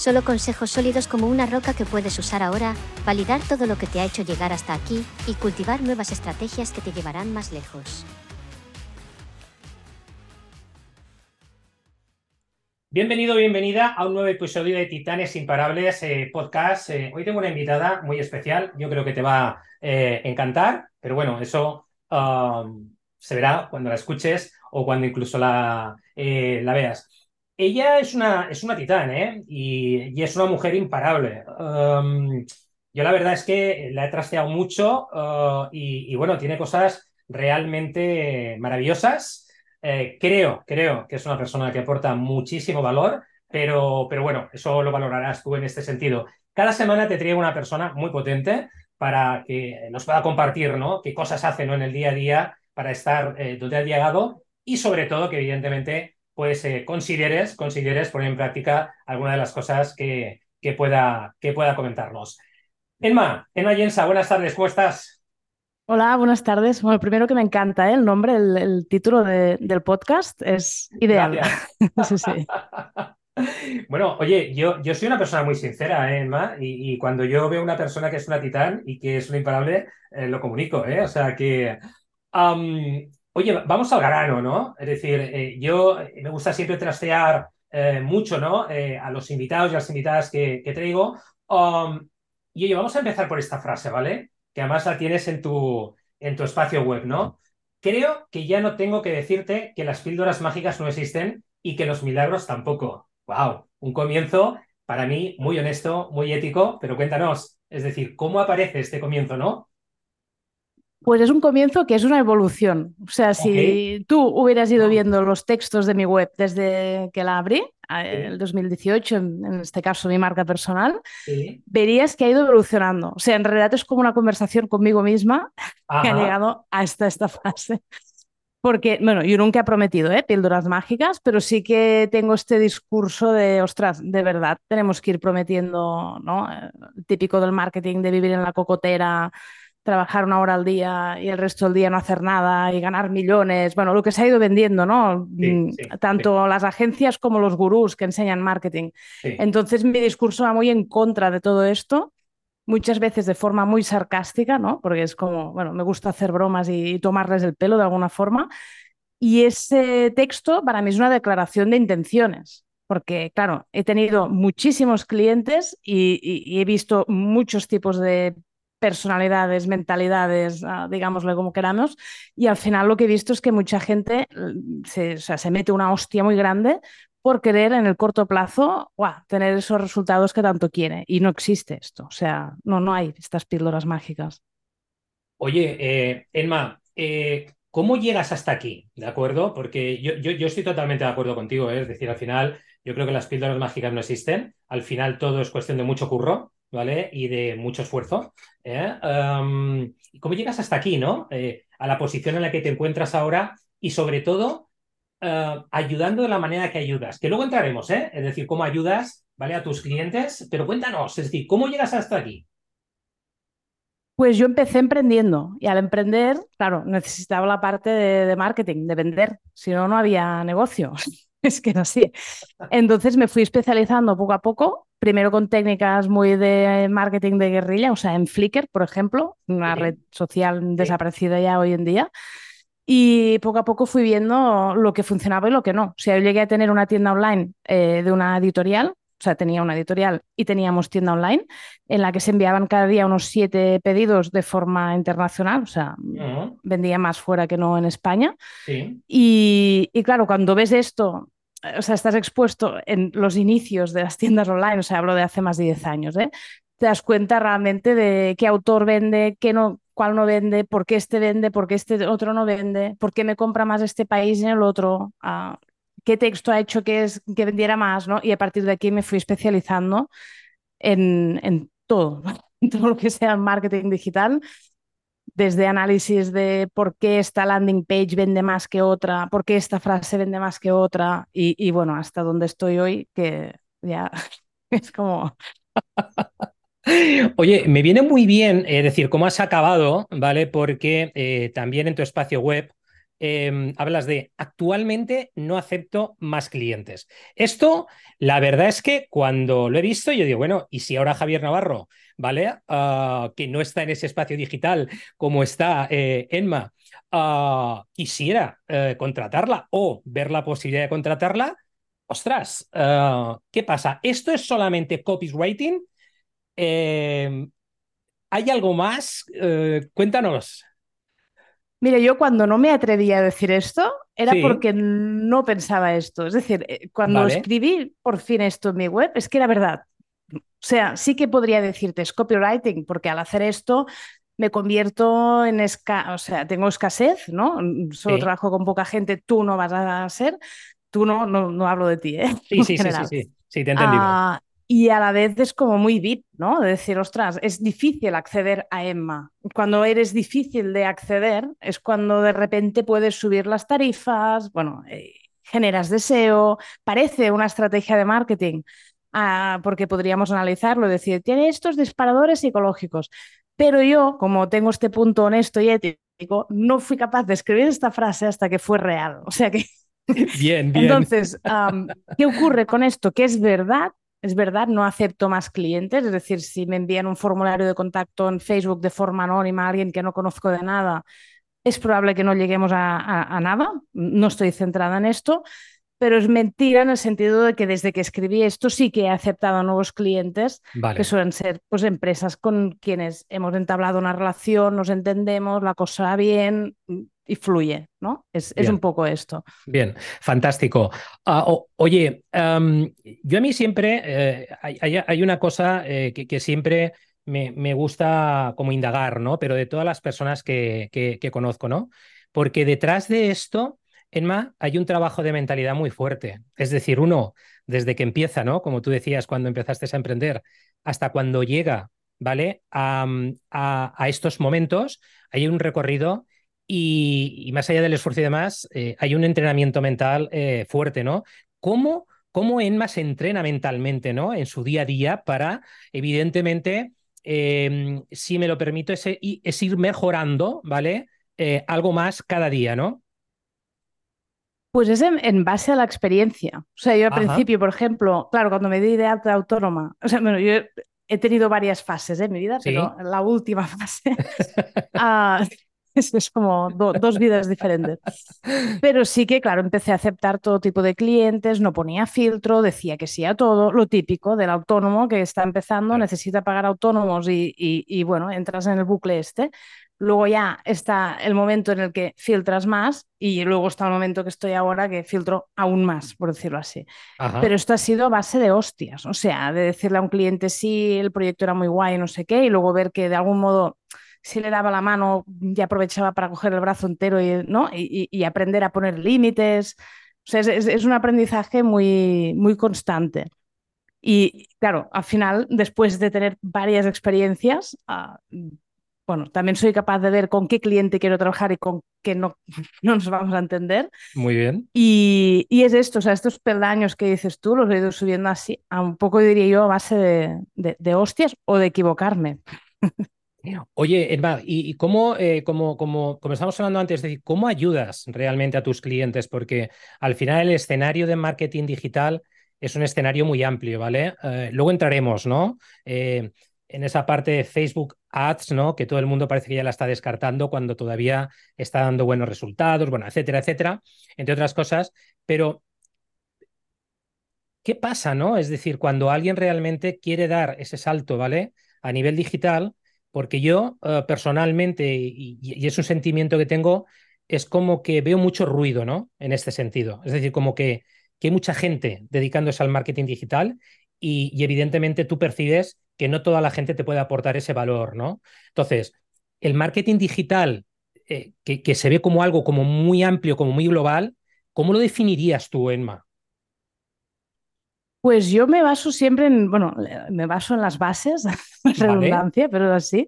Solo consejos sólidos como una roca que puedes usar ahora, validar todo lo que te ha hecho llegar hasta aquí y cultivar nuevas estrategias que te llevarán más lejos. Bienvenido, bienvenida a un nuevo episodio de Titanes Imparables eh, Podcast. Eh, hoy tengo una invitada muy especial, yo creo que te va a eh, encantar, pero bueno, eso um, se verá cuando la escuches o cuando incluso la, la veas. Ella es una, es una titán, ¿eh? Y, es una mujer imparable. Um, yo la verdad es que la he trasteado mucho uh, y, bueno, tiene cosas realmente maravillosas. Eh, creo, creo que es una persona que aporta muchísimo valor, pero, pero bueno, eso lo valorarás tú en este sentido. Cada semana te traigo una persona muy potente para que nos pueda compartir, ¿no? Qué cosas hace ¿no? en el día a día para estar eh, donde ha llegado y sobre todo que evidentemente pues eh, consideres, consideres poner en práctica alguna de las cosas que, que, pueda, que pueda comentarnos. Enma, Enma Jensa, buenas tardes, ¿cómo estás? Hola, buenas tardes. Bueno, primero que me encanta ¿eh? el nombre, el, título del podcast es ideal. sí, sí. Bueno, oye, yo, yo soy una persona muy sincera, ¿eh, Enma, y, cuando yo veo una persona que es una titán y que es una imparable, eh, lo comunico, ¿eh? O sea que Oye, vamos al grano, ¿no? Es decir, eh, yo eh, me gusta siempre trastear eh, mucho, ¿no? a los invitados y a las invitadas que, traigo. Um, y oye, vamos a empezar por esta frase, ¿vale? Que además la tienes en tu, en tu espacio web, ¿no? Creo que ya no tengo que decirte que las píldoras mágicas no existen y que los milagros tampoco. ¡Wow! Un comienzo para mí muy honesto, muy ético, pero cuéntanos, es decir, ¿cómo aparece este comienzo, no? Pues es un comienzo que es una evolución. O sea, si tú hubieras ido viendo los textos de mi web desde que la abrí, en el 2018, en, este caso mi marca personal, verías que ha ido evolucionando. O sea, en realidad es como una conversación conmigo misma que ha llegado hasta esta fase. Porque, bueno, yo nunca he prometido ¿eh? píldoras mágicas, pero sí que tengo este discurso de, ostras, de verdad, tenemos que ir prometiendo, ¿no? El típico del marketing de vivir en la cocotera, trabajar una hora al día y el resto del día no hacer nada y ganar millones, bueno, lo que se ha ido vendiendo, ¿no? Mm, tanto las agencias como los gurús que enseñan marketing. Entonces mi discurso va muy en contra de todo esto, muchas veces de forma muy sarcástica, ¿no? Porque es como, bueno, me gusta hacer bromas y, tomarles el pelo de alguna forma. Y ese texto para mí es una declaración de intenciones porque claro, he tenido muchísimos clientes y, he visto muchos tipos de personalidades, mentalidades, ah, digámosle como queramos, y al final lo que he visto es que mucha gente mm, se, se mete una hostia muy grande por querer en el corto plazo tener esos resultados que tanto quiere. Y no existe esto. O sea, no, no hay estas píldoras mágicas. Oye, eh, Elma, eh, ¿cómo llegas hasta aquí? ¿De acuerdo? Porque yo, yo, yo estoy totalmente de acuerdo contigo. ¿eh? Es decir, al final, yo creo que las píldoras mágicas no existen. Al final todo es cuestión de mucho curro. ¿Vale? Y de mucho esfuerzo. ¿eh? ¿Cómo llegas hasta aquí, ¿no? Eh, a la posición en la que te encuentras ahora y sobre todo eh, ayudando de la manera que ayudas, que luego entraremos, ¿eh? Es decir, cómo ayudas, ¿vale? A tus clientes, pero cuéntanos, es decir, ¿cómo llegas hasta aquí? Pues yo empecé emprendiendo y al emprender, claro, necesitaba la parte de, de marketing, de vender, si no, no había negocio. es que no así. Entonces me fui especializando poco a poco primero con técnicas muy de marketing de guerrilla, o sea, en Flickr, por ejemplo, una red social desaparecida ya hoy en día. Y poco a poco fui viendo lo que funcionaba y lo que no. O sea, yo llegué a tener una tienda online eh, de una editorial, o sea, tenía una editorial y teníamos tienda online en la que se enviaban cada día unos siete pedidos de forma internacional, o sea, vendía más fuera que no en España. Y, y, claro, cuando ves esto o sea, estás expuesto en los inicios de las tiendas online, o sea, hablo de hace más de 10 años, ¿eh? te das cuenta realmente de qué autor vende, qué no, cuál no vende, por qué este vende, por qué este otro no vende, por qué me compra más este país y el otro. Ah, qué texto ha hecho que, vendiera más, ¿no? Y a partir de aquí me fui especializando en, todo, en todo lo que sea marketing digital, desde análisis de por qué esta landing page vende más que otra, por qué esta frase vende más que otra, y, bueno, hasta donde estoy hoy, que ya es como... Oye, me viene muy bien decir cómo has acabado, ¿vale? Porque eh, también en tu espacio web em, hablas de actualmente no acepto más clientes. Esto, la verdad es que cuando lo he visto, yo digo, bueno, ¿y si ahora Javier Navarro, ¿vale? Ah, que no está en ese espacio digital como está eh, Enma, ah, quisiera contratarla o ver la posibilidad de contratarla, ostras, ah, ¿qué pasa? ¿Esto es solamente copywriting? Eh, ¿Hay algo más? Eh, cuéntanos. Mire, yo cuando no me atrevía a decir esto era porque no pensaba esto. Es decir, eh, cuando escribí por fin esto en mi web, es que era verdad. O sea, sí que podría decirte es copywriting, porque al hacer esto me convierto en escasez, o sea, tengo escasez, ¿no? Solo trabajo con poca gente, tú no vas a ser, tú no, no, hablo de ti, ¿eh? Sí, sí, sí, sí, sí, sí, te he entendido. Ah, y a la vez es como muy VIP, ¿no? De decir, ostras, es difícil acceder a Emma. Cuando eres difícil de acceder es cuando de repente puedes subir las tarifas, bueno, eh, generas deseo, parece una estrategia de marketing, ah, porque podríamos analizarlo y decir, tiene estos disparadores psicológicos. Pero yo, como tengo este punto honesto y ético, no fui capaz de escribir esta frase hasta que fue real. O sea que Bien, bien. Entonces, ¿qué ocurre con esto? Que es verdad, es verdad, no acepto más clientes, es decir, si me envían un formulario de contacto en Facebook de forma anónima a alguien que no conozco de nada, es probable que no lleguemos a nada, no estoy centrada en esto, pero es mentira en el sentido de que desde que escribí esto sí que he aceptado nuevos clientes, que suelen ser pues, empresas con quienes hemos entablado una relación, nos entendemos, la cosa va bien y fluye, ¿no? Es, un poco esto. Bien, fantástico. Ah, oye, yo a mí siempre eh, hay, una cosa eh, que, siempre me, gusta como indagar, ¿no? Pero de todas las personas que, que conozco, ¿no? Porque detrás de esto Enma, hay un trabajo de mentalidad muy fuerte. Es decir, uno, desde que empieza, ¿no? Como tú decías cuando empezaste a emprender, hasta cuando llega, ¿vale? A, estos momentos, hay un recorrido y, más allá del esfuerzo y demás, eh, hay un entrenamiento mental eh, fuerte, ¿no? ¿Cómo, ¿Cómo Enma se entrena mentalmente, ¿no? En su día a día para, evidentemente, em, si me lo permito, es, ir mejorando, ¿vale? Eh, algo más cada día, ¿no? Pues es en, base a la experiencia. O sea, yo al principio, por ejemplo, claro, cuando me di de alta autónoma, o sea, bueno, yo he tenido varias fases ¿eh? en mi vida, pero la última fase ah, es, como dos vidas diferentes. Pero sí que, claro, empecé a aceptar todo tipo de clientes, no ponía filtro, decía que sí a todo, lo típico del autónomo que está empezando, necesita pagar autónomos y, y bueno, entras en el bucle este. Luego ya está el momento en el que filtras más y luego está el momento que estoy ahora que filtro aún más, por decirlo así. Pero esto ha sido a base de hostias, o sea, de decirle a un cliente sí, el proyecto era muy guay, no sé qué, y luego ver que de algún modo si le daba la mano y aprovechaba para coger el brazo entero y, ¿no? y, aprender a poner límites. O sea, es, un aprendizaje muy, muy constante. Y claro, al final, después de tener varias experiencias, ah, bueno, también soy capaz de ver con qué cliente quiero trabajar y con qué no, no nos vamos a entender. Muy bien. Y, es esto, o sea, estos peldaños que dices tú, los he ido subiendo así, a un poco diría yo a base de, hostias o de equivocarme. Oye, Edmar, ¿y, cómo, eh, como, como, como estamos hablando antes, cómo ayudas realmente a tus clientes? Porque al final el escenario de marketing digital es un escenario muy amplio, ¿vale? Eh, luego entraremos, ¿no? Eh, en esa parte de Facebook Ads, ¿no? Que todo el mundo parece que ya la está descartando cuando todavía está dando buenos resultados, bueno, etcétera, etcétera, entre otras cosas. Pero, ¿qué pasa, no? Es decir, cuando alguien realmente quiere dar ese salto, ¿vale? A nivel digital, porque yo eh, personalmente, y, es un sentimiento que tengo, es como que veo mucho ruido, ¿no? En este sentido. Es decir, como que, que hay mucha gente dedicándose al marketing digital y, y evidentemente tú percibes que no toda la gente te puede aportar ese valor, ¿no? Entonces, el marketing digital, eh, que, se ve como algo como muy amplio, como muy global, ¿Cómo lo definirías tú, Emma? Pues yo me baso siempre en, bueno, me baso en las bases, redundancia, pero así,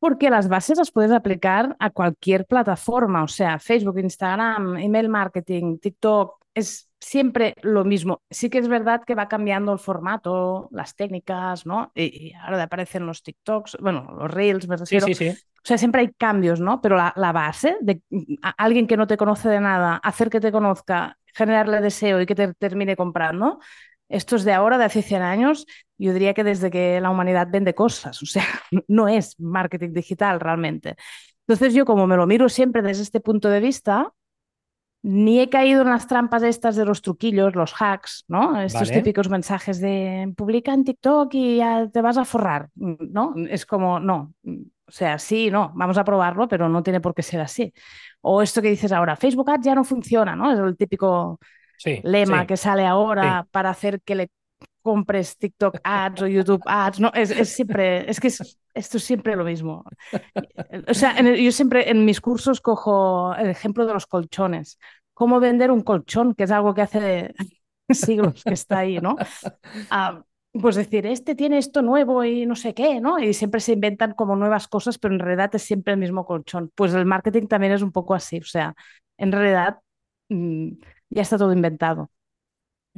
porque las bases las puedes aplicar a cualquier plataforma, o sea, Facebook, Instagram, email marketing, TikTok, es siempre lo mismo. Sí que es verdad que va cambiando el formato, las técnicas, ¿no? Y, ahora aparecen los TikToks, bueno, los Reels, me refiero. Sí, sí, sí. O sea, siempre hay cambios, ¿no? Pero la, la base de alguien que no te conoce de nada, hacer que te conozca, generarle deseo y que te termine comprando, esto es de ahora, de hace 100 años, yo diría que desde que la humanidad vende cosas, o sea, no es marketing digital realmente. Entonces yo como me lo miro siempre desde este punto de vista, ni he caído en las trampas estas de los truquillos, los hacks, ¿no? Estos típicos mensajes de publica en TikTok y ya te vas a forrar, ¿no? Es como, no, o sea, sí, no, vamos a probarlo, pero no tiene por qué ser así. O esto que dices ahora, Facebook Ads ya no funciona, ¿no? Es el típico lema que sale ahora para hacer que le compres TikTok ads o YouTube ads, no, es, siempre, es que esto es siempre lo mismo. O sea, yo siempre en mis cursos cojo el ejemplo de los colchones. ¿Cómo vender un colchón? Que es algo que hace siglos que está ahí, ¿no? Ah, pues decir, este tiene esto nuevo y no sé qué, ¿no? Y siempre se inventan como nuevas cosas, pero en realidad es siempre el mismo colchón. Pues el marketing también es un poco así, o sea, en realidad mm, ya está todo inventado.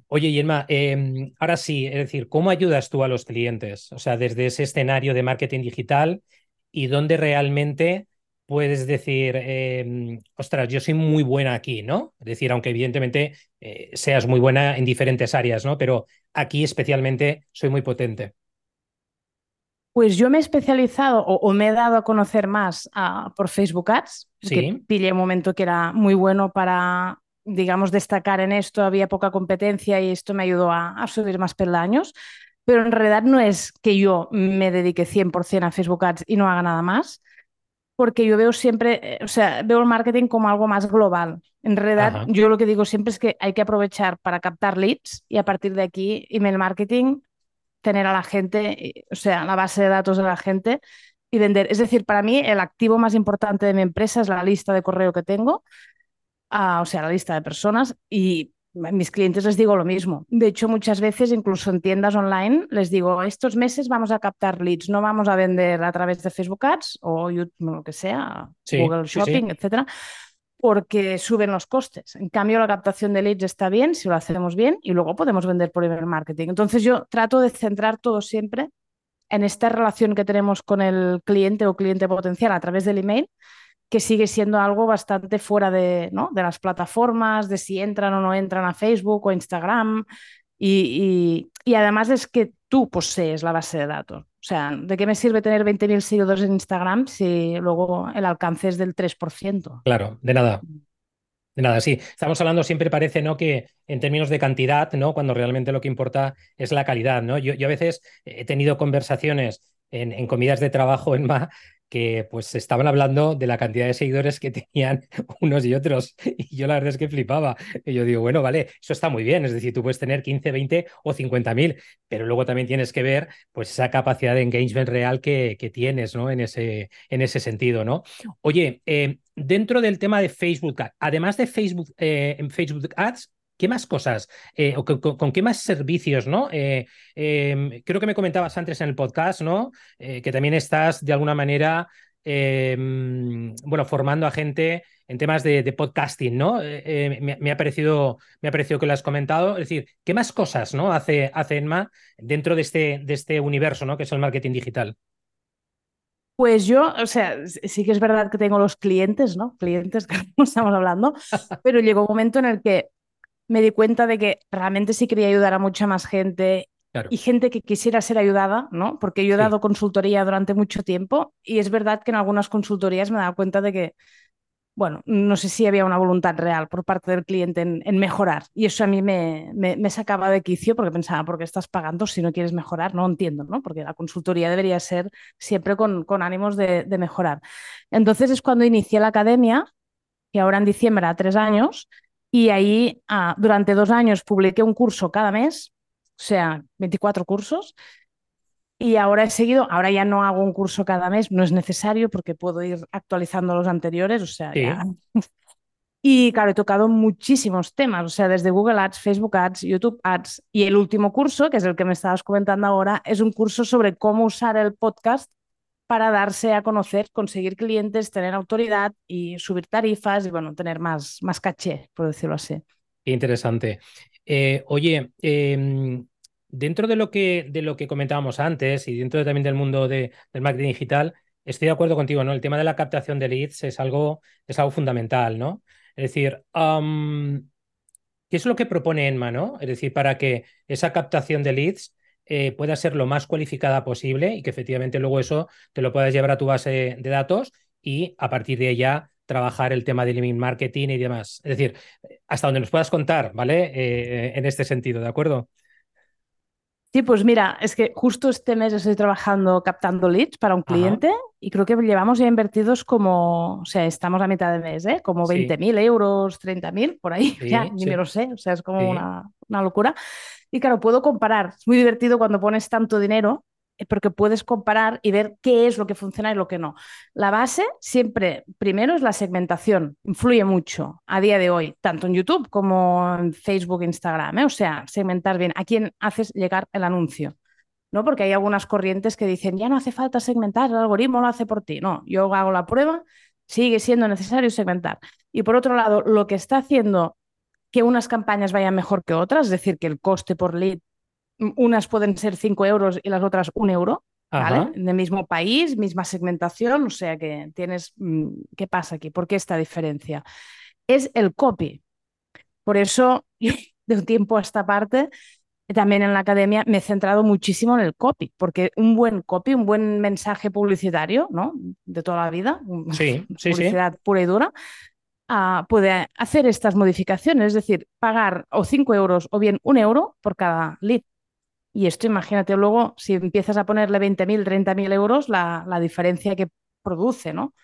Oye, Yelma, em, ahora sí, es decir, ¿cómo ayudas tú a los clientes? O sea, desde ese escenario de marketing digital y dónde realmente puedes decir, em, ostras, yo soy muy buena aquí, ¿no? Es decir, aunque evidentemente eh, seas muy buena en diferentes áreas, ¿no? Pero aquí especialmente soy muy potente. Pues yo me he especializado o, me he dado a conocer más ah, por Facebook Ads, sí. que pillé un momento que era muy bueno para digamos, destacar en esto, había poca competencia y esto me ayudó a, subir más peldaños. Pero en realidad no es que yo me dedique 100% a Facebook Ads y no haga nada más, porque yo veo siempre, eh, o sea, veo el marketing como algo más global. En realidad, yo lo que digo siempre es que hay que aprovechar para captar leads y a partir de aquí, email marketing, tener a la gente, o sea, la base de datos de la gente y vender. Es decir, para mí el activo más importante de mi empresa es la lista de correo que tengo o sea, la lista de personas y mis clientes les digo lo mismo. De hecho, muchas veces, incluso en tiendas online, les digo, estos meses vamos a captar leads, no vamos a vender a través de Facebook Ads o YouTube, lo que sea, Google Shopping, etcétera, porque suben los costes. En cambio, la captación de leads está bien si lo hacemos bien y luego podemos vender por email marketing. Entonces, yo trato de centrar todo siempre en esta relación que tenemos con el cliente o cliente potencial a través del email que sigue siendo algo bastante fuera de, ¿no? de las plataformas, de si entran o no entran a Facebook o Instagram. Y, y, además es que tú posees la base de datos. O sea, ¿de qué me sirve tener 20.000 seguidores en Instagram si luego el alcance es del 3%? Claro, de nada. De nada, sí. Estamos hablando, siempre parece, ¿no? Que en términos de cantidad, ¿no? Cuando realmente lo que importa es la calidad, ¿no? Yo, yo a veces he tenido conversaciones en, en comidas de trajo en MA que pues estaban hablando de la cantidad de seguidores que tenían unos y otros. Y yo la verdad es que flipaba. Y yo digo, bueno, vale, eso está muy bien. Es decir, tú puedes tener 15, 20 o 50 mil, pero luego también tienes que ver pues esa capacidad de engagement real que, que tienes, ¿no? En ese, en ese sentido, ¿no? Oye, eh, dentro del tema de Facebook, además de Facebook, eh, en Facebook Ads, ¿Qué más cosas eh, o con, qué más servicios, no? Eh, em, creo que me comentabas antes en el podcast, ¿no? Eh, que también estás de alguna manera, em, bueno, formando a gente en temas de, podcasting, ¿no? Me, ha parecido, me ha parecido que lo has comentado. Es decir, ¿qué más cosas, ¿no? Hace, hace Enma dentro de este, de este universo, ¿no? Que es el marketing digital. Pues yo, o sea, sí que es verdad que tengo los clientes, ¿no? Clientes que estamos hablando, pero llegó un momento en el que me di cuenta de que realmente sí quería ayudar a mucha más gente y gente que quisiera ser ayudada, ¿no? Porque yo he dado consultoría durante mucho tiempo y es verdad que en algunas consultorías me he dado cuenta de que, bueno, no sé si había una voluntad real por parte del cliente en, mejorar y eso a mí me, me, sacaba de quicio porque pensaba, ¿por qué estás pagando si no quieres mejorar? No entiendo, ¿no? Porque la consultoría debería ser siempre con, con ánimos de, de mejorar. Entonces es cuando inicié la academia, que ahora en diciembre a tres años, y ahí ah, durante dos años publiqué un curso cada mes, o sea, 24 cursos. Y ahora he seguido, ahora ya no hago un curso cada mes, no es necesario porque puedo ir actualizando los anteriores, o sea, ya. Y claro, he tocado muchísimos temas, o sea, desde Google Ads, Facebook Ads, YouTube Ads. Y el último curso, que es el que me estabas comentando ahora, es un curso sobre cómo usar el podcast para darse a conocer, conseguir clientes, tener autoridad y subir tarifas y, bueno, tener más, más caché, por decirlo así. Interesante. Eh, oye, em, dentro de lo, que, de lo que comentábamos antes y dentro también del mundo de, del marketing digital, estoy de acuerdo contigo, ¿no? El tema de la captación de leads es algo, es algo fundamental, ¿no? Es decir, ¿qué es lo que propone Enma, ¿no? Es decir, para que esa captación de leads eh, pueda ser lo más cualificada posible y que efectivamente luego eso te lo puedas llevar a tu base de datos y a partir de ella trabajar el tema del email marketing y demás. Es decir, hasta donde nos puedas contar, ¿vale? Eh, en este sentido, ¿de acuerdo? Sí, pues mira, es que justo este mes estoy trabajando captando leads para un cliente y creo que llevamos ya invertidos como, o sea, estamos a mitad de mes, ¿eh? Como 20.000 euros, 30.000, por ahí, ya ni me lo sé, o sea, es como una, una locura. Y claro, puedo comparar, es muy divertido cuando pones tanto dinero porque puedes comparar y ver qué es lo que funciona y lo que no. La base siempre, primero es la segmentación, influye mucho a día de hoy, tanto en YouTube como en Facebook, Instagram, ¿eh? o sea, segmentar bien a quién haces llegar el anuncio. ¿no? Porque hay algunas corrientes que dicen, ya no hace falta segmentar, el algoritmo lo hace por ti. No, yo hago la prueba, sigue siendo necesario segmentar. Y por otro lado, lo que está haciendo que unas campañas vayan mejor que otras, es decir, que el coste por lead unas pueden ser 5 euros y las otras un euro, ¿vale? En el mismo país, misma segmentación, o sea que tienes, mm, ¿qué pasa aquí? ¿Por qué esta diferencia? Es el copy. Por eso, de un tiempo a esta parte, también en la academia me he centrado muchísimo en el copy, porque un buen copy, un buen mensaje publicitario, ¿no? De toda la vida, sí, sí, publicidad pura y dura, uh, puede hacer estas modificaciones, es decir, pagar o 5 euros o bien un euro por cada lead. Y esto, imagínate luego, si empiezas a ponerle 20.000, 30.000 euros, la, la, diferencia que produce, ¿no?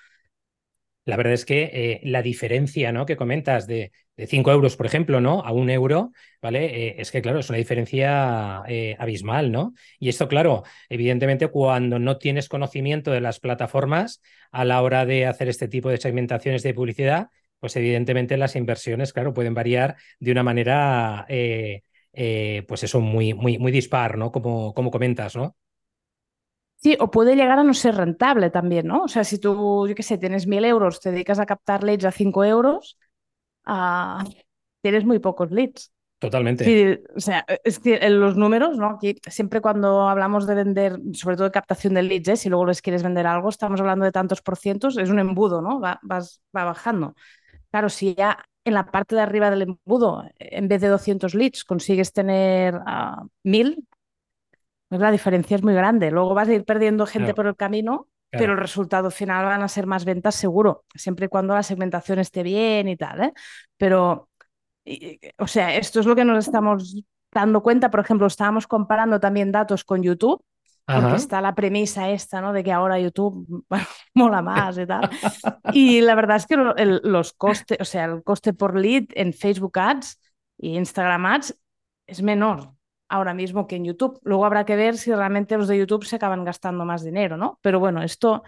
La verdad es que eh, la diferencia ¿no? que comentas de, de 5 euros, por ejemplo, ¿no? A un euro, ¿vale? Eh, es que, claro, es una diferencia eh, abismal, ¿no? Y esto, claro, evidentemente, cuando no tienes conocimiento de las plataformas a la hora de hacer este tipo de segmentaciones de publicidad, pues evidentemente las inversiones, claro, pueden variar de una manera pues eso, muy, muy, muy dispar, ¿no? Como, como comentas, ¿no? Sí, o puede llegar a no ser rentable también, ¿no? O sea, si tú, yo qué sé, tienes mil euros, te dedicas a captar leads a cinco euros, uh, tienes muy pocos leads. Totalmente. Sí, o sea, es que en los números, ¿no? Aquí siempre cuando hablamos de vender, sobre todo de captación de leads, ¿eh? si luego les quieres vender algo, estamos hablando de tantos por cientos, es un embudo, ¿no? Va, vas, va bajando. Claro, si ya en la parte de arriba del embudo, en vez de 200 leads, consigues tener uh, 1000, pues la diferencia es muy grande. Luego vas a ir perdiendo gente por el camino, pero el resultado final van a ser más ventas seguro, siempre y cuando la segmentación esté bien y tal. ¿eh? Pero, o sea, esto es lo que nos estamos dando cuenta. Por ejemplo, estábamos comparando también datos con YouTube porque está la premisa esta, ¿no? De que ahora YouTube mola más y tal. y la verdad es que los costes, o sea, el coste por lead en Facebook Ads y Instagram Ads es menor ahora mismo que en YouTube. Luego habrá que ver si realmente los de YouTube se acaban gastando más dinero, ¿no? Pero bueno, esto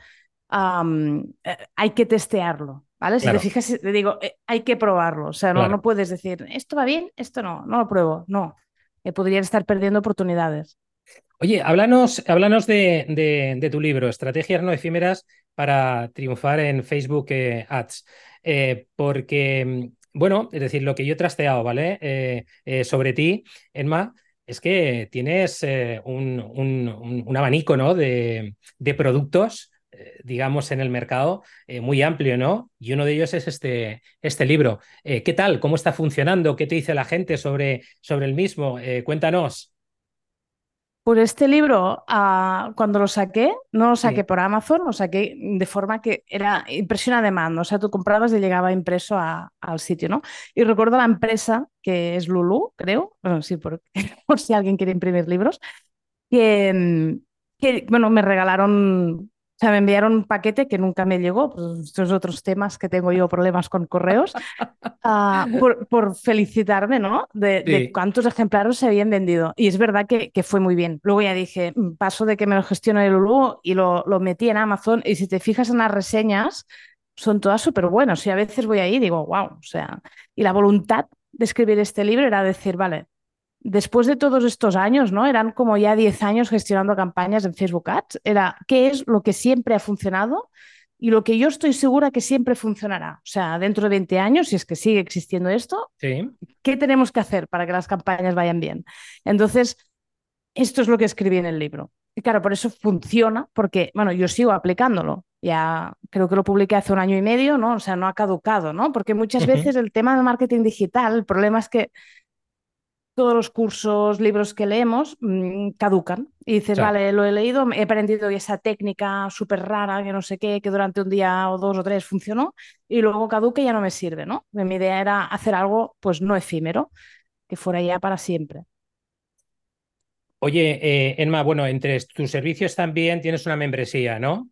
eh, hay que testearlo, ¿vale? Si te fijas, te digo, eh, hay que probarlo. O sea, no, no puedes decir, esto va bien, esto no, no lo pruebo. No, eh, podrían estar perdiendo oportunidades. Oye, háblanos, háblanos de, tu libro, Estrategias no efímeras para triunfar en Facebook eh, Ads. Eh, porque, mm, bueno, es decir, lo que yo he trasteado, ¿vale? Eh, sobre ti, Emma, es que tienes un, abanico, ¿no? De, productos digamos, en el mercado muy amplio, ¿no? Y uno de ellos es este, este libro. ¿Qué tal? ¿Cómo está funcionando? ¿Qué te dice la gente sobre, sobre el mismo? cuéntanos. Pues este libro, ah, cuando lo saqué, no lo saqué por Amazon, lo saqué de forma que era impresión a demanda, o sea, tú comprabas y llegaba impreso al sitio, ¿no? Y recuerdo la empresa, que es Lulu, creo, bueno, sí, por, por si alguien quiere imprimir libros, que, mm, que, bueno, me regalaron o sea, me enviaron un paquete que nunca me llegó, pues estos otros temas que tengo yo problemas con correos, ah, por, felicitarme, ¿no? De, cuántos ejemplares se habían vendido. Y es verdad que, que, fue muy bien. Luego ya dije, mm, paso de que me lo gestione el Lulu y lo, lo metí en Amazon. Y si te fijas en las reseñas, son todas súper buenas. Y a veces voy ahí y digo, wow, o sea, y la voluntad de escribir este libro era decir, vale, después de todos estos años, ¿no? Eran como ya 10 años gestionando campañas en Facebook Ads, era qué es lo que siempre ha funcionado y lo que yo estoy segura que siempre funcionará. O sea, dentro de 20 años, si es que sigue existiendo esto, ¿qué tenemos que hacer para que las campañas vayan bien? Entonces, esto es lo que escribí en el libro. Y claro, por eso funciona, porque, bueno, yo sigo aplicándolo. Ya creo que lo publiqué hace un año y medio, ¿no? O sea, no ha caducado, ¿no? Porque muchas veces el tema del marketing digital, el problema es que todos los cursos, libros que leemos mm, caducan. Y dices, vale, lo he leído, he aprendido esa técnica súper rara, que no sé qué, que durante un día o dos o tres funcionó, y luego caduca y ya no me sirve, ¿no? Mi idea era hacer algo, pues no efímero, que fuera ya para siempre. Oye, eh, Enma, bueno, entre tus servicios también tienes una membresía, ¿no?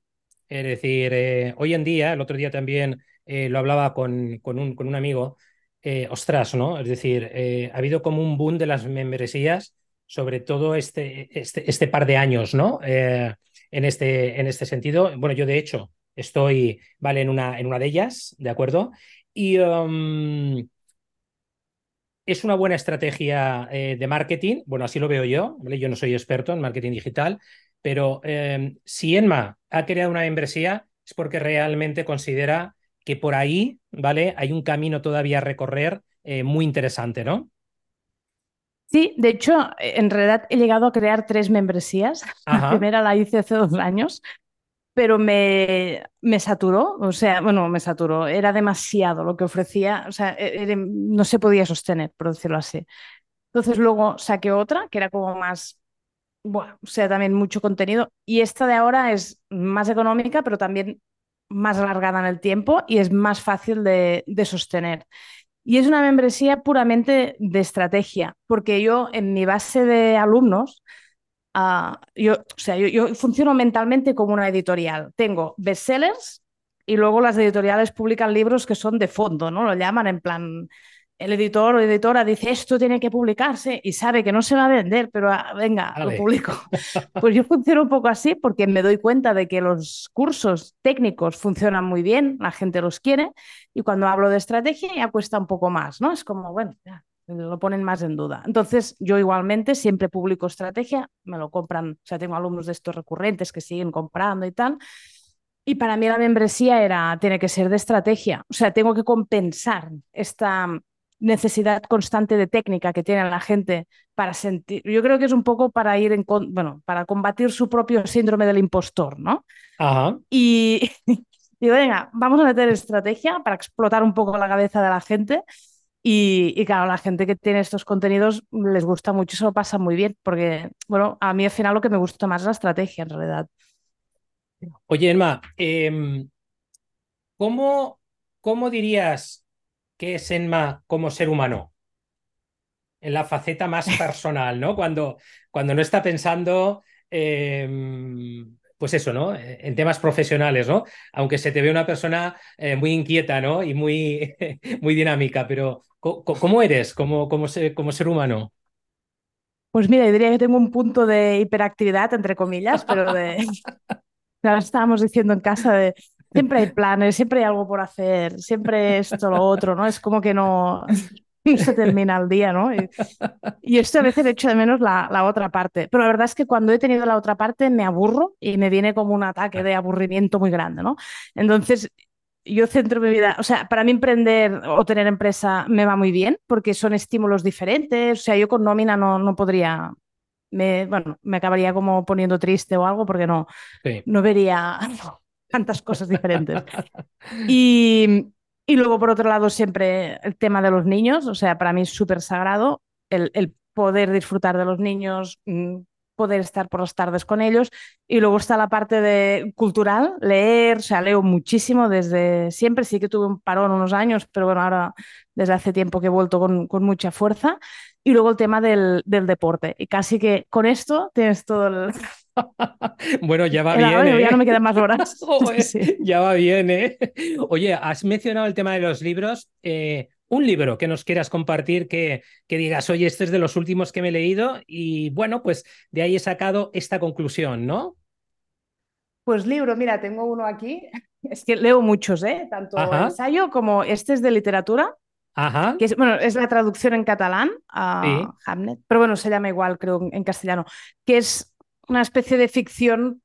Es decir, eh, hoy en día, el otro día también eh, lo hablaba con, con, un, con un amigo, eh, ostras, ¿no? Es decir, eh, ha habido como un boom de las membresías, sobre todo este, este, este par de años, ¿no? Eh, en, este, en este sentido. Bueno, yo de hecho estoy, vale, en una, en una de ellas, ¿de acuerdo? Y um, es una buena estrategia de marketing, bueno, así lo veo yo, ¿vale? Yo no soy experto en marketing digital, pero si Enma ha creado una membresía es porque realmente considera que por ahí, ¿vale? Hay un camino todavía a recorrer eh, muy interesante, ¿no? Sí, de hecho, en realidad he llegado a crear tres membresías. La primera la hice hace dos años, pero me, me saturó, o sea, bueno, me saturó, era demasiado lo que ofrecía, o sea, e, no se podía sostener, por decirlo así. Entonces luego saqué otra que era como más, bueno, o sea, también mucho contenido, y esta de ahora es más económica, pero también más alargada en el tiempo y es más fácil de, sostener. Y es una membresía puramente de estrategia, porque yo en mi base de alumnos, ah, yo, o sea, yo, funciono mentalmente como una editorial. Tengo bestsellers y luego las editoriales publican libros que son de fondo, ¿no? Lo llaman en plan el editor o editora dice esto tiene que publicarse y sabe que no se va a vender, pero ah, venga, lo publico. Pues yo funciono un poco así porque me doy cuenta de que los cursos técnicos funcionan muy bien, la gente los quiere y cuando hablo de estrategia ya cuesta un poco más, ¿no? Es como, bueno, ya, lo ponen más en duda. Entonces, yo igualmente siempre publico estrategia, me lo compran, o sea, tengo alumnos de estos recurrentes que siguen comprando y tal. Y para mí la membresía era, tiene que ser de estrategia, o sea, tengo que compensar esta necesidad constante de técnica que tiene la gente para sentir, yo creo que es un poco para ir en, bueno, para combatir su propio síndrome del impostor, ¿no? Ajá. Y digo, venga, vamos a meter estrategia para explotar un poco la cabeza de la gente. Y, y, claro, la gente que tiene estos contenidos les gusta mucho, se lo pasa muy bien, porque, bueno, a mí al final lo que me gusta más es la estrategia, en realidad. Oye, Emma, em, ¿cómo, ¿cómo dirías qué es Enma como ser humano. En la faceta más personal, ¿no? Cuando, cuando no está pensando, em, pues eso, ¿no? En temas profesionales, ¿no? Aunque se te ve una persona eh, muy inquieta, ¿no? Y muy, muy dinámica, pero ¿cómo eres como, como, como ser humano? Pues mira, yo diría que tengo un punto de hiperactividad, entre comillas, pero de... estábamos diciendo en casa de Siempre hay planes, siempre hay algo por hacer, siempre esto, lo otro, ¿no? Es como que no, se termina el día, ¿no? Y, esto a veces echo de menos la, la, otra parte. Pero la verdad es que cuando he tenido la otra parte me aburro y me viene como un ataque de aburrimiento muy grande, ¿no? Entonces, yo centro mi vida, o sea, para mí emprender o tener empresa me va muy bien porque son estímulos diferentes, o sea, yo con nómina no, no podría, me, bueno, me acabaría como poniendo triste o algo porque no, no vería tantas cosas diferentes. Y, y, luego, por otro lado, siempre el tema de los niños, o sea, para mí es súper sagrado el, el, poder disfrutar de los niños, mm, poder estar por las tardes con ellos. Y luego está la parte de cultural, leer, o sea, leo muchísimo desde siempre, sí que tuve un parón unos años, pero bueno, ahora desde hace tiempo que he vuelto con, con mucha fuerza. Y luego el tema del, del deporte. Y casi que con esto tienes todo el, bueno, ya va bien. Ya no ¿eh? me quedan más horas. Ya va bien, ¿eh? Oye, has mencionado el tema de los libros. Eh, un libro que nos quieras compartir que, que digas, oye, este es de los últimos que me he leído y bueno, pues de ahí he sacado esta conclusión, ¿no? Pues libro, mira, tengo uno aquí. es que leo muchos, ¿eh? Tanto ensayo como este es de literatura. Ajá. Que es, bueno, es la traducción en catalán a Hamlet, pero bueno, se llama igual, creo, en castellano, que es una especie de ficción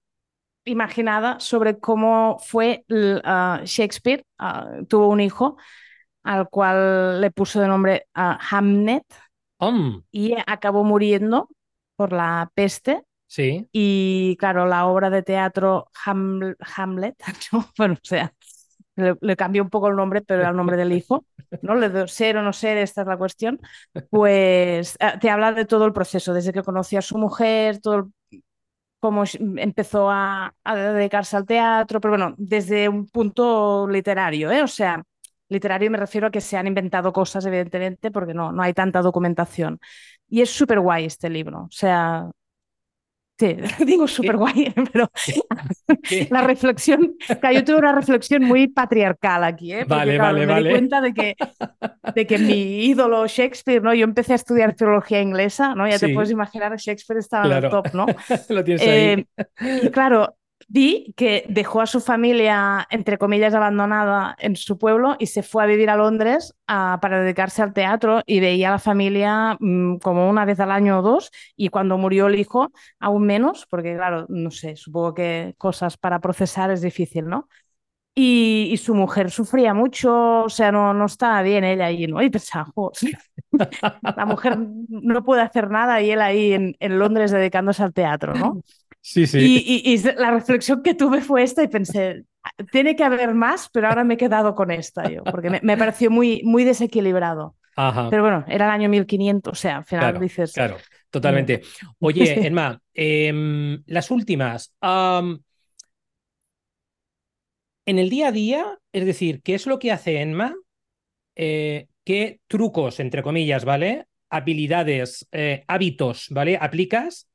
imaginada sobre cómo fue Shakespeare, tuvo un hijo al cual le puso de nombre Hamnet y acabó muriendo por la peste. Sí. Y claro, la obra de teatro Hamlet, bueno, o sea, le, cambió un poco el nombre, pero era el nombre del hijo, ¿no? Le doy ser o no ser, esta es la cuestión. Pues eh, te habla de todo el proceso, desde que conoció a su mujer, todo cómo empezó a, a, dedicarse al teatro, pero bueno, desde un punto literario, ¿eh? O sea, literario me refiero a que se han inventado cosas, evidentemente, porque no, no hay tanta documentación. Y es súper guay este libro, o sea, Sí, digo súper guay, pero la reflexión, yo tuve una reflexión muy patriarcal aquí, ¿eh? Porque, vale, me di cuenta de que, de que mi ídolo Shakespeare, ¿no? Yo empecé a estudiar filología inglesa, ¿no? Ya te puedes imaginar, Shakespeare estaba en el top, ¿no? Lo tienes ahí. Eh, y claro, Vi que dejó a su familia, entre comillas, abandonada en su pueblo y se fue a vivir a Londres para dedicarse al teatro y veía a la familia mm, como una vez al año o dos y cuando murió el hijo aún menos, porque claro, no sé, supongo que cosas para procesar es difícil, ¿no? Y, su mujer sufría mucho, o sea, no, no estaba bien ella ahí, ¿no? Y pensaba, la mujer no puede hacer nada y él ahí en, en Londres dedicándose al teatro, ¿no? Sí, sí. Y, la reflexión que tuve fue esta y pensé, tiene que haber más, pero ahora me he quedado con esta yo, porque me, pareció muy, muy desequilibrado. Pero bueno, era el año 1500, o sea, al final dices... Claro, totalmente. Oye, Emma, em, las últimas. en el día a día, es decir, ¿qué es lo que hace Emma? Eh, ¿Qué trucos, entre comillas, ¿vale? Habilidades, eh, hábitos, ¿vale? Aplicas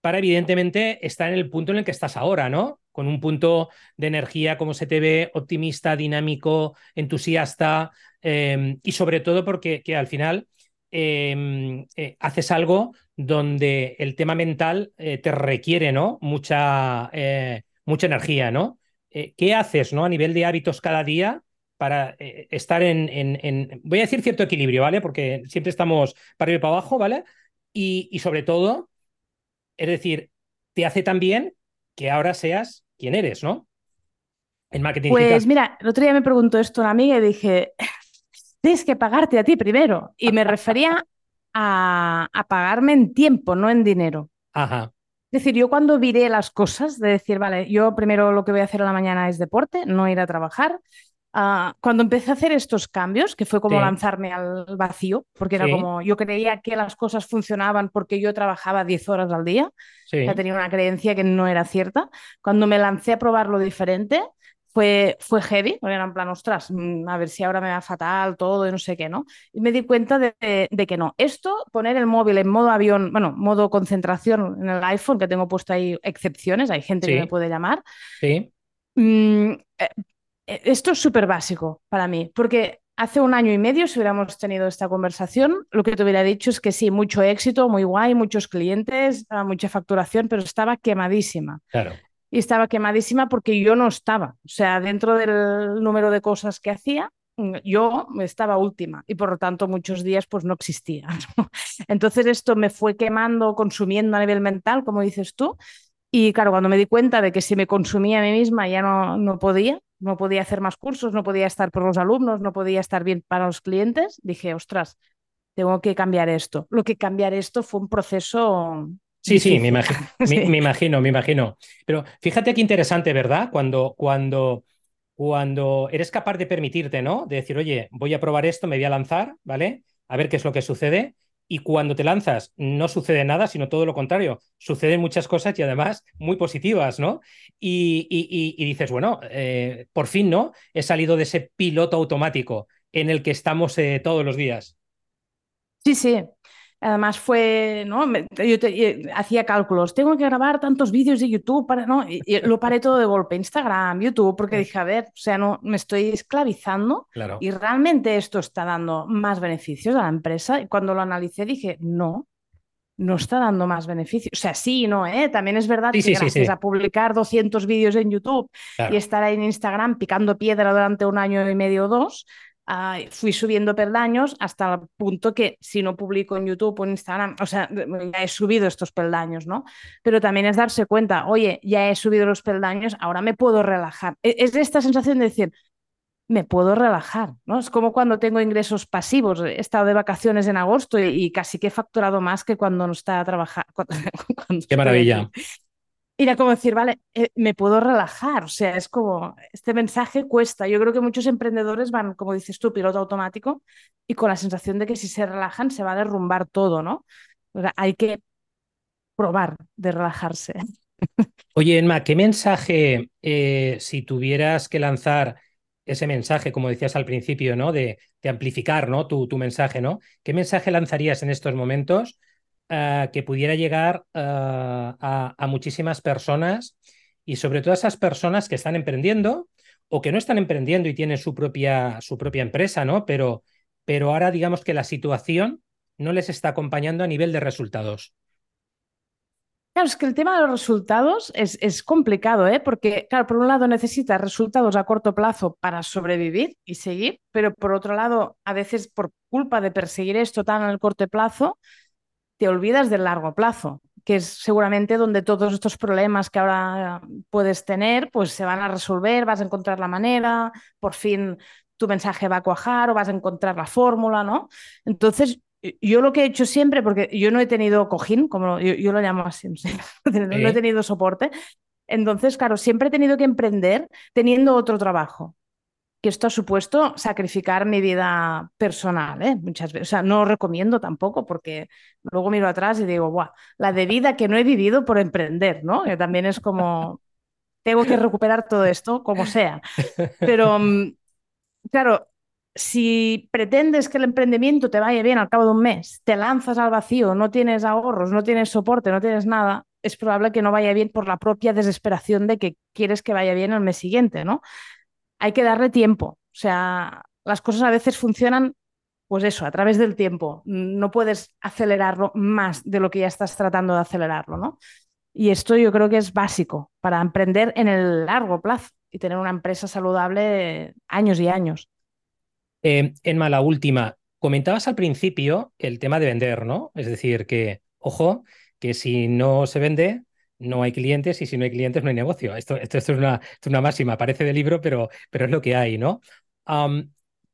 para evidentemente estar en el punto en el que estás ahora, ¿no? Con un punto de energía, como se te ve, optimista, dinámico, entusiasta em, y sobre todo porque que al final em, eh, haces algo donde el tema mental eh, te requiere, ¿no? Mucha, eh, mucha energía, ¿no? ¿Qué haces, ¿no? A nivel de hábitos cada día para estar en, en, voy a decir cierto equilibrio, ¿vale? Porque siempre estamos para arriba y para abajo, ¿vale? Y, y sobre todo es decir, te hace también que ahora seas quien eres, ¿no? En marketing Pues mira, el otro día me preguntó esto una amiga y dije, tienes que pagarte a ti primero. Y me refería a, pagarme en tiempo, no en dinero. Ajá. Es decir, yo cuando viré las cosas, de decir, vale, yo primero lo que voy a hacer a la mañana es deporte, no ir a trabajar, Ah, cuando empecé a hacer estos cambios, que fue como lanzarme al vacío, porque era como yo creía que las cosas funcionaban porque yo trabajaba 10 horas al día, ya tenía una creencia que no era cierta. Cuando me lancé a probar lo diferente, fue, fue heavy, porque era en plan, ostras, mm, a ver si ahora me va fatal todo y no sé qué, ¿no? Y me di cuenta de, de, que no. Esto, poner el móvil en modo avión, bueno, modo concentración en el iPhone, que tengo puesto ahí excepciones, hay gente que me puede llamar. Sí. Mm, eh, esto es súper básico para mí, porque hace un año y medio, si hubiéramos tenido esta conversación, lo que te hubiera dicho es que sí, mucho éxito, muy guay, muchos clientes, ah, mucha facturación, pero estaba quemadísima. Claro. Y estaba quemadísima porque yo no estaba. O sea, dentro del número de cosas que hacía, mm, yo estaba última y por lo tanto muchos días pues no existía. Entonces esto me fue quemando, consumiendo a nivel mental, como dices tú. Y claro, cuando me di cuenta de que si me consumía a mí misma ya no, no podía, no podía hacer más cursos, no podía estar por los alumnos, no podía estar bien para los clientes, dije, ostras, tengo que cambiar esto. Lo que cambiar esto fue un proceso... Sí, sí, me imagino, Me, imagino, me imagino. Pero fíjate qué interesante, ¿verdad? Cuando, cuando, cuando eres capaz de permitirte, ¿no? De decir, oye, voy a probar esto, me voy a lanzar, ¿vale? A ver qué es lo que sucede y cuando te lanzas no sucede nada, sino todo lo contrario, suceden muchas cosas y además muy positivas, ¿no? Y, dices, bueno, eh, por fin, ¿no? He salido de ese piloto automático en el que estamos eh, todos los días. Sí, sí, Además fue, ¿no? Yo hacía cálculos, tengo que grabar tantos vídeos de YouTube para, ¿no? Y, lo paré todo de golpe, Instagram, YouTube, porque dije, a ver, o sea, no, me estoy esclavizando claro. y realmente esto está dando más beneficios a la empresa. Y cuando lo analicé dije, no, no está dando más beneficio. O sea, sí no, ¿eh? También es verdad que gracias a publicar 200 vídeos en YouTube y estar ahí en Instagram picando piedra durante un año y medio o dos, fui subiendo peldaños hasta el punto que si no publico en YouTube o en Instagram, o sea, ya he subido estos peldaños, ¿no? Pero también es darse cuenta, oye, ya he subido los peldaños, ahora me puedo relajar. E, es esta sensación de decir, me puedo relajar, ¿no? Es como cuando tengo ingresos pasivos. He estado de vacaciones en agosto y, casi que he facturado más que cuando no estaba trabajando. Qué maravilla. Y era como decir, vale, eh, me puedo relajar. O sea, es como, este mensaje cuesta. Yo creo que muchos emprendedores van, como dices tú, piloto automático y con la sensación de que si se relajan se va a derrumbar todo, ¿no? hay que probar de relajarse. Oye, Emma, ¿qué mensaje, eh, si tuvieras que lanzar ese mensaje, como decías al principio, ¿no? De, amplificar, ¿no? Tu, tu, mensaje, ¿no? ¿Qué mensaje lanzarías en estos momentos eh, que pudiera llegar eh, a, muchísimas personas y sobre todo a esas personas que están emprendiendo o que no están emprendiendo y tienen su propia, su propia empresa, ¿no? Pero, pero ahora digamos que la situación no les está acompañando a nivel de resultados. Claro, es que el tema de los resultados es, es, complicado, ¿eh? porque, claro, por un lado necesitas resultados a corto plazo para sobrevivir y seguir, pero por otro lado, a veces por culpa de perseguir esto tan el corto plazo, te olvidas del largo plazo, que es seguramente donde todos estos problemas que ahora puedes tener, pues se van a resolver, vas a encontrar la manera, por fin tu mensaje va a cuajar o vas a encontrar la fórmula, ¿no? Entonces, yo lo que he hecho siempre, porque yo no he tenido cojín, como yo, lo llamo así, no he tenido soporte, entonces, claro, siempre he tenido que emprender teniendo otro trabajo que esto ha supuesto sacrificar mi vida personal, ¿eh? muchas veces. O sea, no recomiendo tampoco porque luego miro atrás y digo, Buah, la de vida que no he vivido por emprender, ¿no? También es como, tengo que recuperar todo esto como sea. Pero, mm, claro, si pretendes que el emprendimiento te vaya bien al cabo de un mes, te lanzas al vacío, no tienes ahorros, no tienes soporte, no tienes nada, es probable que no vaya bien por la propia desesperación de que quieres que vaya bien el mes siguiente, ¿no? Hay que darle tiempo. O sea, las cosas a veces funcionan, pues eso, a través del tiempo. No puedes acelerarlo más de lo que ya estás tratando de acelerarlo, ¿no? Y esto yo creo que es básico para emprender en el largo plazo y tener una empresa saludable años y años. Eh, Enma, la última. Comentabas al principio el tema de vender, ¿no? Es decir, que, ojo, que si no se vende, no hay clientes y si no hay clientes no hay negocio. Esto, esto, es, una, una, máxima, parece de libro, pero, pero es lo que hay, ¿no?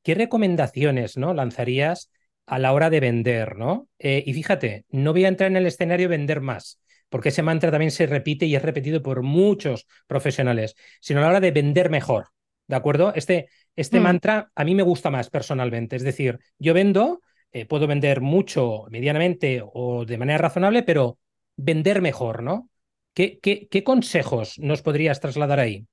¿Qué recomendaciones ¿no? lanzarías a la hora de vender? ¿no? Eh, y fíjate, no voy a entrar en el escenario vender más, porque ese mantra también se repite y es repetido por muchos profesionales, sino a la hora de vender mejor. ¿De acuerdo? Este, este mm. mantra a mí me gusta más personalmente. Es decir, yo vendo, eh, puedo vender mucho, medianamente o de manera razonable, pero vender mejor, ¿no? ¿Qué, consejos nos podrías trasladar ahí?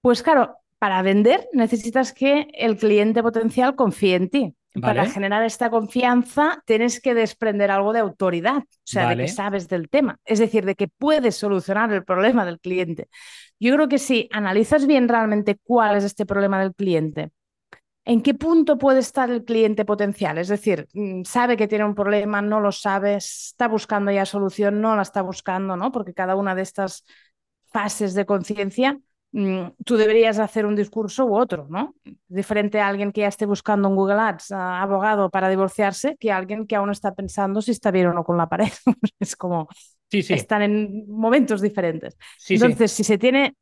Pues claro, para vender necesitas que el cliente potencial confíe en ti. Para generar esta confianza tienes que desprender algo de autoridad, o sea, de que sabes del tema, es decir, de que puedes solucionar el problema del cliente. Yo creo que si analizas bien realmente cuál es este problema del cliente, ¿En qué punto puede estar el cliente potencial? Es decir, mm, sabe que tiene un problema, no lo sabe, está buscando ya solución, no la está buscando, ¿no? Porque cada una de estas fases de conciencia, mm, tú deberías hacer un discurso u otro, ¿no? Diferente a alguien que ya esté buscando en Google Ads abogado para divorciarse que a alguien que aún está pensando si está bien o no con la pared. es como, están en momentos diferentes. Entonces, si se tiene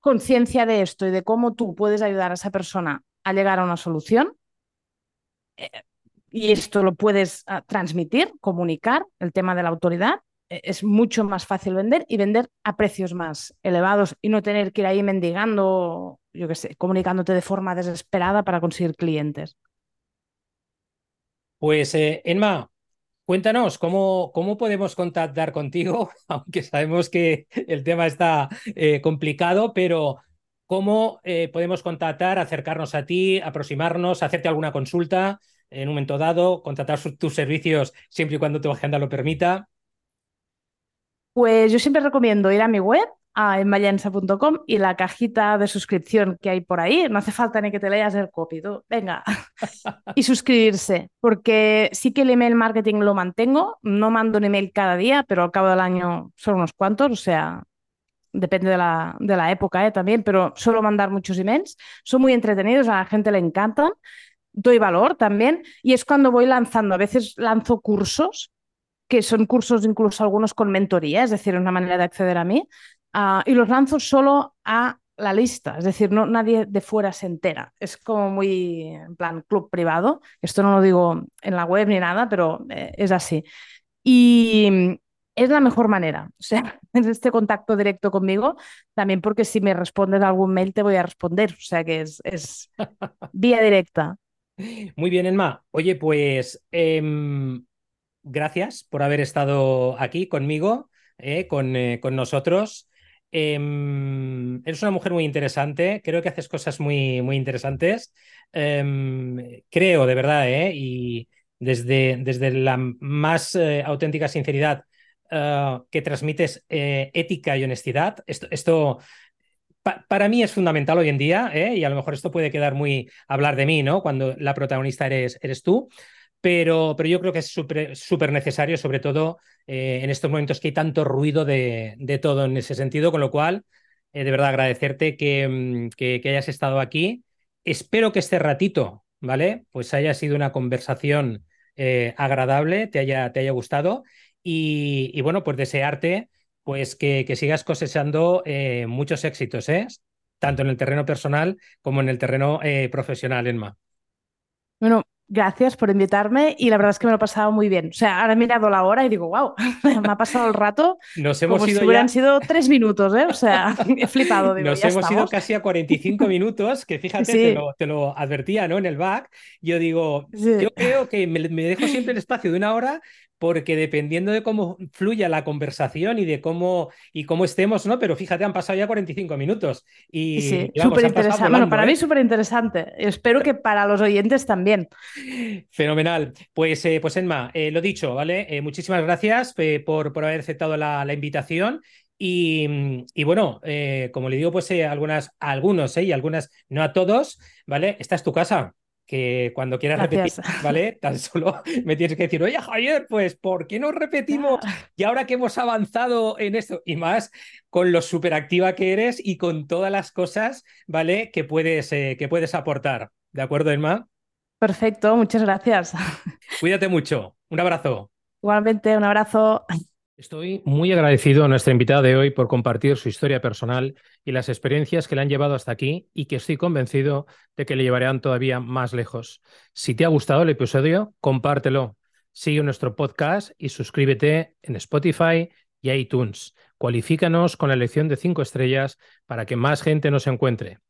conciencia de esto y de cómo tú puedes ayudar a esa persona a llegar a una solución. Eh, y esto lo puedes ah, transmitir, comunicar, el tema de la autoridad. E, es mucho más fácil vender y vender a precios más elevados y no tener que ir ahí mendigando, yo qué sé, comunicándote de forma desesperada para conseguir clientes. Pues, eh, Enma, Cuéntanos, ¿cómo, ¿cómo, podemos contactar contigo? Aunque sabemos que el tema está eh, complicado, pero cómo eh, podemos contactar, acercarnos a ti, aproximarnos, hacerte alguna consulta en un momento dado, contratar tus servicios siempre y cuando tu agenda lo permita. Pues yo siempre recomiendo ir a mi web, a enmayensa.com y la cajita de suscripción que hay por ahí, no hace falta ni que te leas el copy, tú, venga, y suscribirse, porque sí que el email marketing lo mantengo, no mando un email cada día, pero al cabo del año son unos cuantos, o sea, depende de la, de la época ¿eh? también, pero suelo mandar muchos emails, son muy entretenidos, a la gente le encantan, doy valor también, y es cuando voy lanzando, a veces lanzo cursos que son cursos incluso algunos con mentoría, es decir, una manera de acceder a mí, uh, y los lanzo solo a la lista, es decir, no, nadie de fuera se entera. Es como muy, en plan, club privado. Esto no lo digo en la web ni nada, pero eh, es así. Y es la mejor manera, o sea, en este contacto directo conmigo, también porque si me respondes algún mail te voy a responder, o sea que es, es vía directa. Muy bien, Enma. Oye, pues eh, gracias por haber estado aquí conmigo, eh, con, eh, con, nosotros. Em, eres una mujer muy interesante, creo que haces cosas muy, muy interesantes. Em, creo, de verdad, ¿eh? y desde, desde la más auténtica sinceridad que transmites ética y honestidad. Esto, esto pa para mí es fundamental hoy en día, y a lo mejor esto puede quedar muy hablar de mí, ¿no? Cuando la protagonista eres, eres tú pero, pero yo creo que es súper necesario, sobre todo eh, en estos momentos que hay tanto ruido de, de todo en ese sentido, con lo cual, eh, de verdad agradecerte que, mm, que, hayas estado aquí. Espero que este ratito, ¿vale? Pues haya sido una conversación eh, agradable, te haya, te haya gustado y, y, bueno, pues desearte pues que, que sigas cosechando eh, muchos éxitos, ¿eh? tanto en el terreno personal como en el terreno profesional, Enma. Bueno, Gracias por invitarme y la verdad es que me lo he pasado muy bien. O sea, ahora he mirado la hora y digo, wow, me ha pasado el rato. Nos hemos como ido si hubieran sido tres minutos, ¿eh? O sea, he flipado. Digo, Nos ya hemos estamos. ido casi a 45 minutos, que fíjate, Sí. te, lo, te, lo, advertía, ¿no? En el back. Yo digo, Sí. yo creo que me, me dejo siempre el espacio de una hora porque dependiendo de cómo fluya la conversación y de cómo y cómo estemos, ¿no? Pero fíjate, han pasado ya 45 minutos y, Sí, y súper interesante. Bueno, para ¿eh? mí súper interesante. Espero que para los oyentes también. Fenomenal. Pues, eh, pues Enma, eh, lo dicho, ¿vale? Eh, muchísimas gracias eh, por, por haber aceptado la, la invitación. Y, y, bueno, eh, como le digo, pues eh, algunas, a algunos eh, y algunas, no a todos, ¿vale? Esta es tu casa, que cuando quieras Gracias. repetir, ¿vale? Tan solo me tienes que decir, oye Javier, pues ¿por qué no repetimos? Ah, Y ahora que hemos avanzado en esto, y más con lo superactiva que eres y con todas las cosas, ¿vale? Que puedes, eh, que puedes aportar. ¿De acuerdo, Emma? Perfecto, muchas gracias. Cuídate mucho. Un abrazo. Igualmente, un abrazo. Estoy muy agradecido a nuestra invitada de hoy por compartir su historia personal y las experiencias que le han llevado hasta aquí y que estoy convencido de que le llevarán todavía más lejos. Si te ha gustado el episodio, compártelo. Sigue nuestro podcast y suscríbete en Spotify y iTunes. Cualifícanos con la elección de cinco estrellas para que más gente nos encuentre.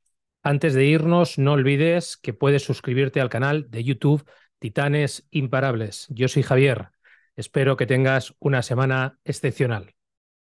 Antes de irnos, no olvides que puedes suscribirte al canal de YouTube Titanes Imparables. Yo soy Javier. Espero que tengas una semana excepcional.